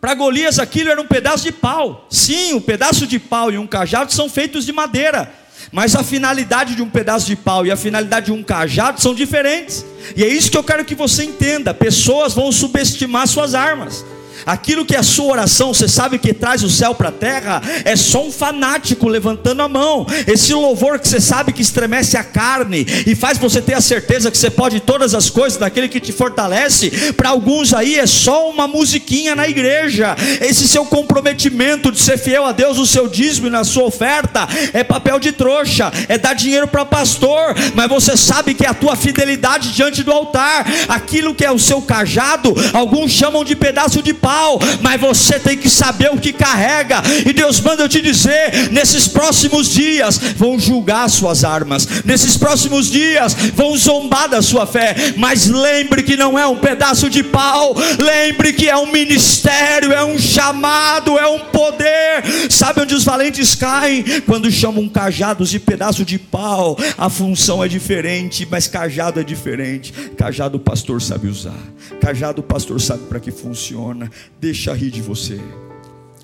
S1: Para Golias, aquilo era um pedaço de pau. Sim, um pedaço de pau e um cajado são feitos de madeira. Mas a finalidade de um pedaço de pau e a finalidade de um cajado são diferentes. E é isso que eu quero que você entenda. Pessoas vão subestimar suas armas. Aquilo que é a sua oração, você sabe que traz o céu para a terra, é só um fanático levantando a mão. Esse louvor que você sabe que estremece a carne e faz você ter a certeza que você pode todas as coisas daquele que te fortalece, para alguns aí é só uma musiquinha na igreja. Esse seu comprometimento de ser fiel a Deus no seu dízimo e na sua oferta é papel de trouxa, é dar dinheiro para pastor, mas você sabe que é a tua fidelidade diante do altar, aquilo que é o seu cajado, alguns chamam de pedaço de pau mas você tem que saber o que carrega. E Deus manda eu te dizer: nesses próximos dias vão julgar suas armas, nesses próximos dias vão zombar da sua fé. Mas lembre que não é um pedaço de pau, lembre que é um ministério, é um chamado, é um poder. Sabe onde os valentes caem? Quando chamam cajados de pedaço de pau, a função é diferente, mas cajado é diferente. Cajado o pastor sabe usar, cajado o pastor sabe para que funciona deixa rir de você.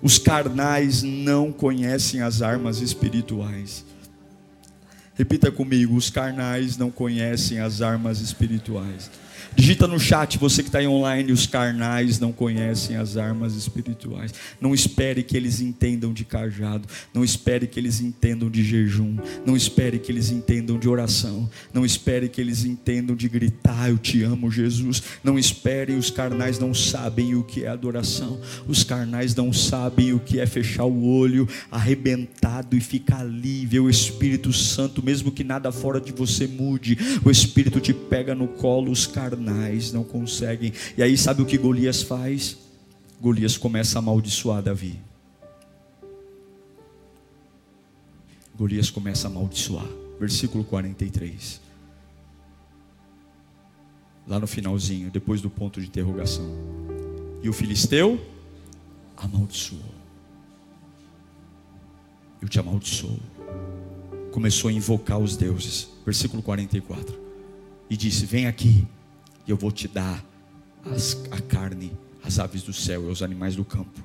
S1: Os carnais não conhecem as armas espirituais. Repita comigo: os carnais não conhecem as armas espirituais. Digita no chat, você que está online, os carnais não conhecem as armas espirituais. Não espere que eles entendam de cajado. Não espere que eles entendam de jejum. Não espere que eles entendam de oração. Não espere que eles entendam de gritar, eu te amo, Jesus. Não espere, os carnais não sabem o que é adoração. Os carnais não sabem o que é fechar o olho, arrebentado e ficar livre. O Espírito Santo, mesmo que nada fora de você mude, o Espírito te pega no colo, os carnais não conseguem. E aí, sabe o que Golias faz? Golias começa a amaldiçoar Davi. Golias começa a amaldiçoar. Versículo 43. Lá no finalzinho, depois do ponto de interrogação. E o filisteu amaldiçoou. Eu te amaldiçoo. Começou a invocar os deuses. Versículo 44. E disse: Vem aqui e eu vou te dar as, a carne, as aves do céu e os animais do campo.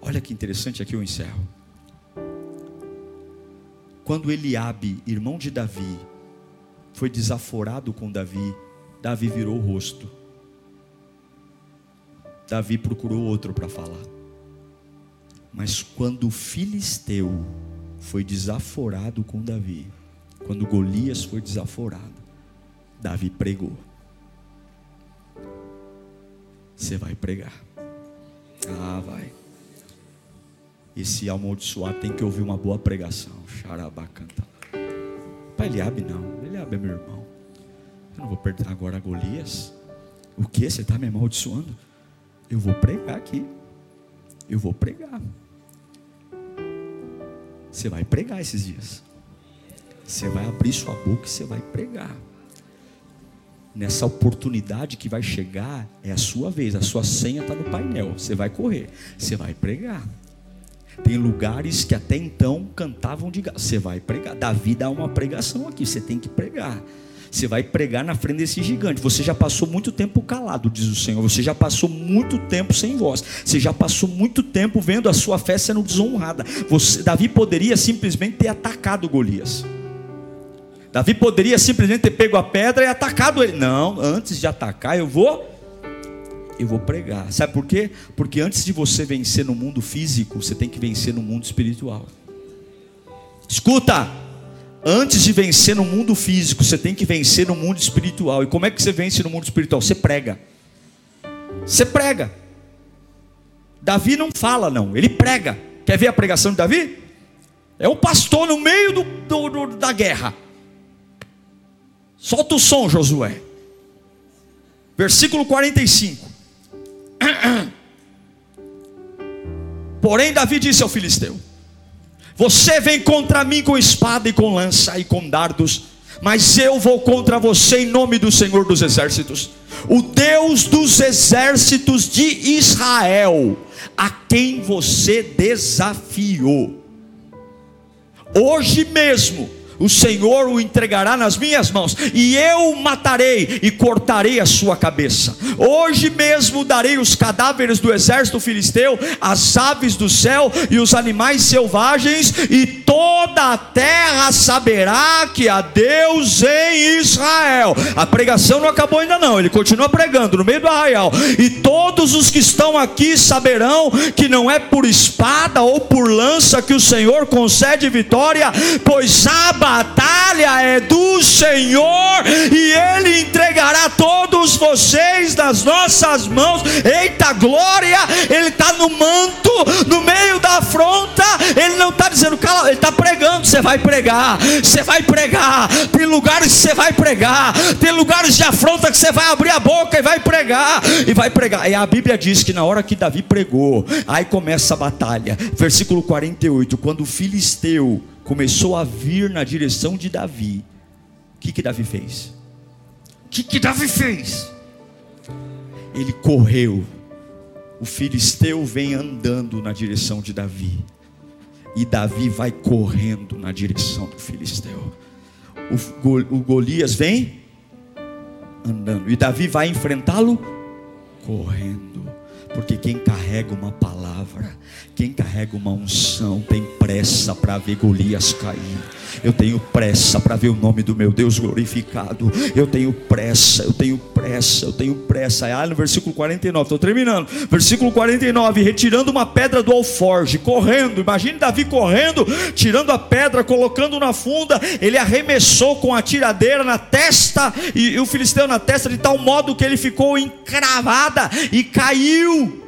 S1: Olha que interessante, aqui eu encerro. Quando Eliabe, irmão de Davi, foi desaforado com Davi, Davi virou o rosto. Davi procurou outro para falar. Mas quando o filisteu foi desaforado com Davi, quando Golias foi desaforado, Davi pregou. Você vai pregar. Ah, vai. Esse amaldiçoado tem que ouvir uma boa pregação. Xarabacanta. Pai Eliabe não. Eliabe é meu irmão. Eu não vou perder agora Golias. O que? Você está me amaldiçoando? Eu vou pregar aqui. Eu vou pregar. Você vai pregar esses dias. Você vai abrir sua boca e você vai pregar nessa oportunidade que vai chegar, é a sua vez, a sua senha está no painel. Você vai correr, você vai pregar. Tem lugares que até então cantavam de você vai pregar. Davi dá uma pregação aqui, você tem que pregar. Você vai pregar na frente desse gigante. Você já passou muito tempo calado, diz o Senhor. Você já passou muito tempo sem voz. Você já passou muito tempo vendo a sua fé sendo desonrada. Você, Davi poderia simplesmente ter atacado Golias. Davi poderia simplesmente ter pego a pedra e atacado ele. Não, antes de atacar, eu vou eu vou pregar. Sabe por quê? Porque antes de você vencer no mundo físico, você tem que vencer no mundo espiritual. Escuta! Antes de vencer no mundo físico, você tem que vencer no mundo espiritual. E como é que você vence no mundo espiritual? Você prega. Você prega. Davi não fala, não, ele prega. Quer ver a pregação de Davi? É um pastor no meio do, do, do, da guerra. Solta o som, Josué. Versículo 45. [clears throat] Porém, Davi disse ao filisteu: Você vem contra mim com espada e com lança e com dardos, mas eu vou contra você em nome do Senhor dos exércitos, o Deus dos exércitos de Israel, a quem você desafiou. Hoje mesmo o Senhor o entregará nas minhas mãos, e eu o matarei e cortarei a sua cabeça. Hoje mesmo darei os cadáveres do exército filisteu, as aves do céu e os animais selvagens, e toda a terra saberá que há Deus em Israel. A pregação não acabou ainda não, ele continua pregando no meio do arraial. E todos os que estão aqui saberão que não é por espada ou por lança que o Senhor concede vitória, pois a batalha é do Senhor e ele entregará todos vocês nas nossas mãos. Eita glória! Ele está no manto, no meio da afronta. Ele não está dizendo, cala, ele está pregando. Você vai pregar, você vai pregar. Tem lugares que você vai pregar, tem lugares de afronta que você vai abrir a boca e vai pregar, e vai pregar. E a Bíblia diz que na hora que Davi pregou, aí começa a batalha. Versículo 48: quando o filisteu começou a vir na direção de Davi, o que que Davi fez? O que que Davi fez? Ele correu. O filisteu vem andando na direção de Davi. E Davi vai correndo na direção do filisteu. O, Golias vem andando. E Davi vai enfrentá-lo correndo. Porque quem carrega uma palavra, quem carrega uma unção, tem pressa para ver Golias cair. Eu tenho pressa para ver o nome do meu Deus glorificado. Eu tenho pressa, eu tenho pressa, eu tenho pressa. Ah, no versículo 49, estou terminando. Versículo 49, retirando uma pedra do alforge, correndo. Imagine Davi correndo, tirando a pedra, colocando na funda. Ele arremessou com a tiradeira na testa e, e o filisteu na testa de tal modo que ele ficou encravada e caiu,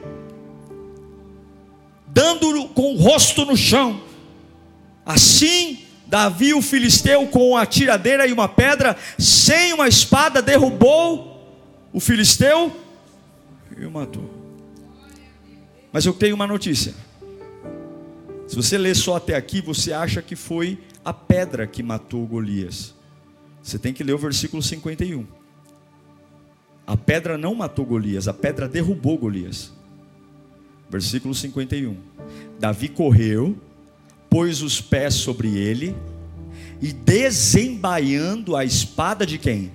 S1: dando com o rosto no chão. Assim Davi, o filisteu, com a tiradeira e uma pedra, sem uma espada, derrubou o filisteu e o matou. Mas eu tenho uma notícia. Se você ler só até aqui, você acha que foi a pedra que matou Golias. Você tem que ler o versículo 51. A pedra não matou Golias, a pedra derrubou Golias. Versículo 51. Davi correu pôs os pés sobre ele e desembaiando a espada de quem?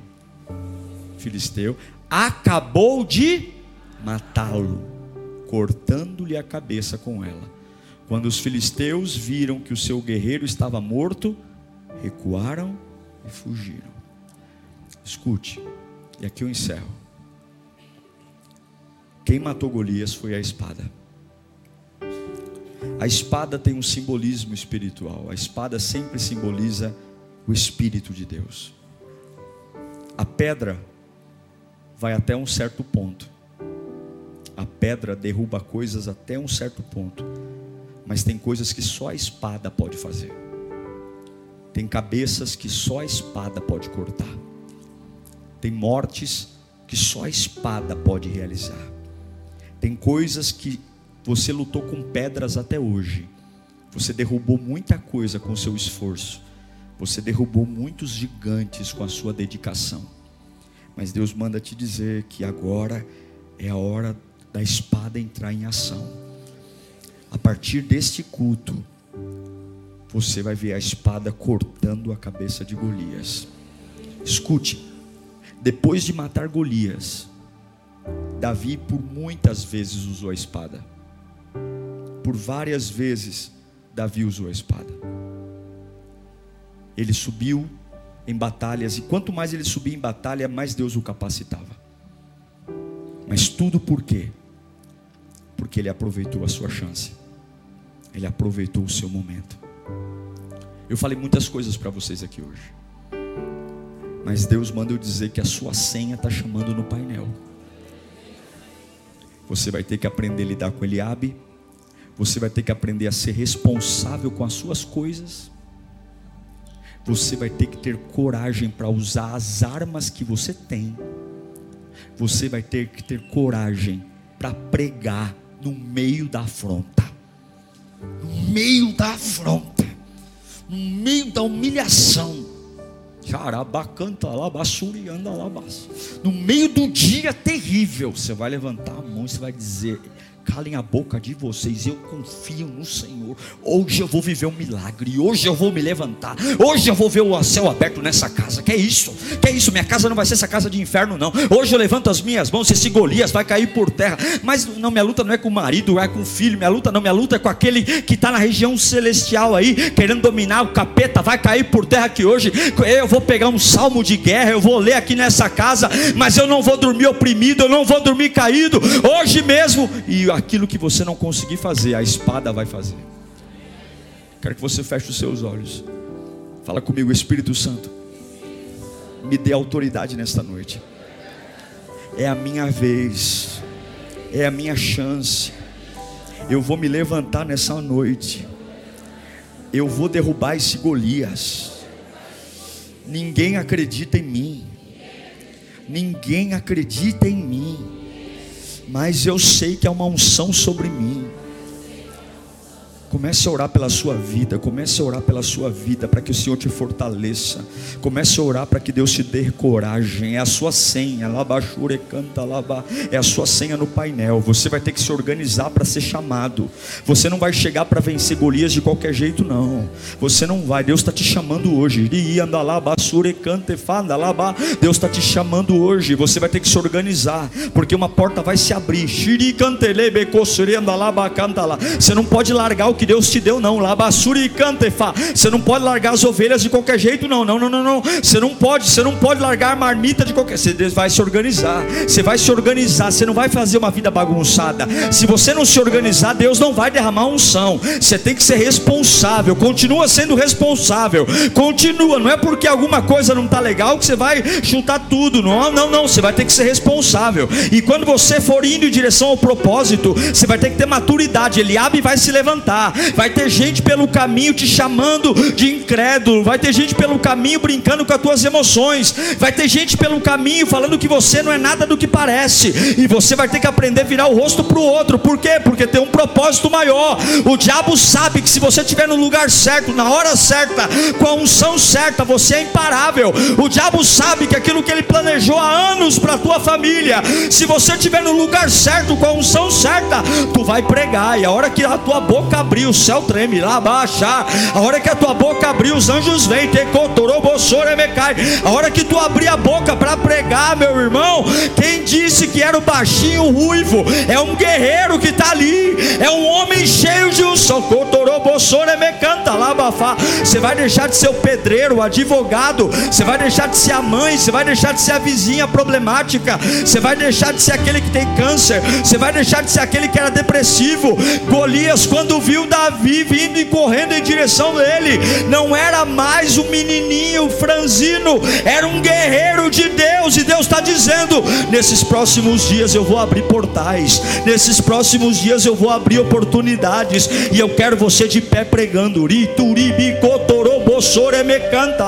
S1: Filisteu, acabou de matá-lo, cortando-lhe a cabeça com ela. Quando os filisteus viram que o seu guerreiro estava morto, recuaram e fugiram. Escute, e aqui eu encerro. Quem matou Golias foi a espada. A espada tem um simbolismo espiritual. A espada sempre simboliza o Espírito de Deus. A pedra vai até um certo ponto. A pedra derruba coisas até um certo ponto. Mas tem coisas que só a espada pode fazer. Tem cabeças que só a espada pode cortar. Tem mortes que só a espada pode realizar. Tem coisas que você lutou com pedras até hoje. Você derrubou muita coisa com seu esforço. Você derrubou muitos gigantes com a sua dedicação. Mas Deus manda te dizer que agora é a hora da espada entrar em ação. A partir deste culto, você vai ver a espada cortando a cabeça de Golias. Escute, depois de matar Golias, Davi por muitas vezes usou a espada por várias vezes Davi usou a espada. Ele subiu em batalhas, e quanto mais ele subia em batalha, mais Deus o capacitava. Mas tudo por quê? Porque ele aproveitou a sua chance, ele aproveitou o seu momento. Eu falei muitas coisas para vocês aqui hoje, mas Deus manda eu dizer que a sua senha está chamando no painel. Você vai ter que aprender a lidar com Eliabe você vai ter que aprender a ser responsável com as suas coisas. Você vai ter que ter coragem para usar as armas que você tem. Você vai ter que ter coragem para pregar no meio da afronta. No meio da afronta. No meio da humilhação. No meio do dia terrível, você vai levantar a mão e você vai dizer: calem a boca de vocês. Eu confio no Senhor. Hoje eu vou viver um milagre. Hoje eu vou me levantar. Hoje eu vou ver o céu aberto nessa casa. Que é isso? Que é isso? Minha casa não vai ser essa casa de inferno, não. Hoje eu levanto as minhas mãos. Esse Golias vai cair por terra. Mas não, minha luta não é com o marido, é com o filho. Minha luta não, minha luta é com aquele que está na região celestial aí, querendo dominar o capeta. Vai cair por terra que hoje eu vou pegar um salmo de guerra. Eu vou ler aqui nessa casa. Mas eu não vou dormir oprimido. Eu não vou dormir caído. Hoje mesmo. E aquilo que você não conseguir fazer, a espada vai fazer. Quero que você feche os seus olhos. Fala comigo, Espírito Santo. Me dê autoridade nesta noite. É a minha vez. É a minha chance. Eu vou me levantar nessa noite. Eu vou derrubar esse Golias. Ninguém acredita em mim. Ninguém acredita em mim mas eu sei que há uma unção sobre mim. Comece a orar pela sua vida, comece a orar pela sua vida, para que o Senhor te fortaleça. Comece a orar para que Deus te dê coragem. É a sua senha, labachure canta laba. É a sua senha no painel. Você vai ter que se organizar para ser chamado. Você não vai chegar para vencer Golias de qualquer jeito, não. Você não vai. Deus está te chamando hoje. Deus está te chamando hoje. Você vai ter que se organizar, porque uma porta vai se abrir. Você não pode largar o que Deus te deu, não. Labassuri e cantefa. Você não pode largar as ovelhas de qualquer jeito, não. Não, não, não, não. Você não pode, você não pode largar a marmita de qualquer. Você vai se organizar. Você vai se organizar. Você não vai fazer uma vida bagunçada. Se você não se organizar, Deus não vai derramar unção. Você tem que ser responsável. Continua sendo responsável. Continua. Não é porque alguma coisa não está legal que você vai chutar tudo. Não, não, não. Você vai ter que ser responsável. E quando você for indo em direção ao propósito, você vai ter que ter maturidade. Ele abre e vai se levantar vai ter gente pelo caminho te chamando de incrédulo, vai ter gente pelo caminho brincando com as tuas emoções, vai ter gente pelo caminho falando que você não é nada do que parece, e você vai ter que aprender a virar o rosto para o outro, por quê? Porque tem um propósito maior. O diabo sabe que se você estiver no lugar certo, na hora certa, com a unção certa, você é imparável. O diabo sabe que aquilo que ele planejou há anos para a tua família, se você estiver no lugar certo, com a unção certa, tu vai pregar, e a hora que a tua boca abrir, abrir, o céu treme, lá baixar. A hora que a tua boca abrir, os anjos vêm, te A hora que tu abrir a boca para pregar, meu irmão, quem disse que era o baixinho ruivo? É um guerreiro que está ali, é um homem cheio de unção. Você vai deixar de ser o pedreiro, o advogado, você vai deixar de ser a mãe, você vai deixar de ser a vizinha problemática, você vai deixar de ser aquele que tem câncer, você vai deixar de ser aquele que era depressivo. Golias, quando viu Davi vindo e correndo em direção dele. Não era mais um menininho franzino, era um guerreiro de Deus. E Deus está dizendo: nesses próximos dias eu vou abrir portais, nesses próximos dias eu vou abrir oportunidades. E eu quero você de pé pregando. Rituribi me canta